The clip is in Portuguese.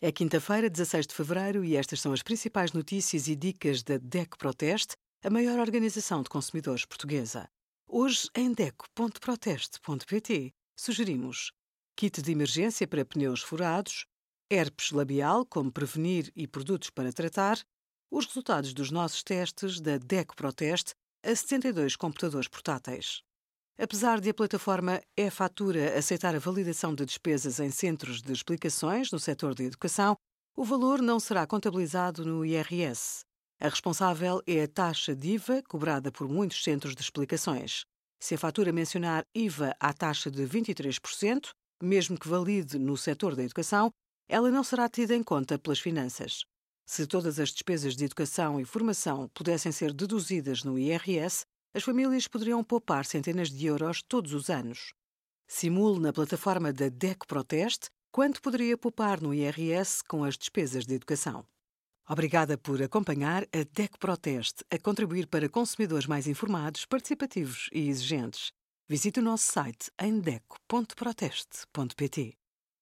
É quinta-feira, 16 de fevereiro, e estas são as principais notícias e dicas da DECO Proteste, a maior organização de consumidores portuguesa. Hoje, em DECO.proteste.pt, sugerimos kit de emergência para pneus furados, herpes labial, como prevenir e produtos para tratar, os resultados dos nossos testes da DECO Proteste a 72 computadores portáteis. Apesar de a plataforma e-fatura aceitar a validação de despesas em centros de explicações no setor da educação, o valor não será contabilizado no IRS. A responsável é a taxa de IVA cobrada por muitos centros de explicações. Se a fatura mencionar IVA à taxa de 23%, mesmo que valide no setor da educação, ela não será tida em conta pelas finanças. Se todas as despesas de educação e formação pudessem ser deduzidas no IRS, as famílias poderiam poupar centenas de euros todos os anos. Simule na plataforma da DECO Proteste quanto poderia poupar no IRS com as despesas de educação. Obrigada por acompanhar a DECO Proteste a contribuir para consumidores mais informados, participativos e exigentes. Visite o nosso site em deco.proteste.pt.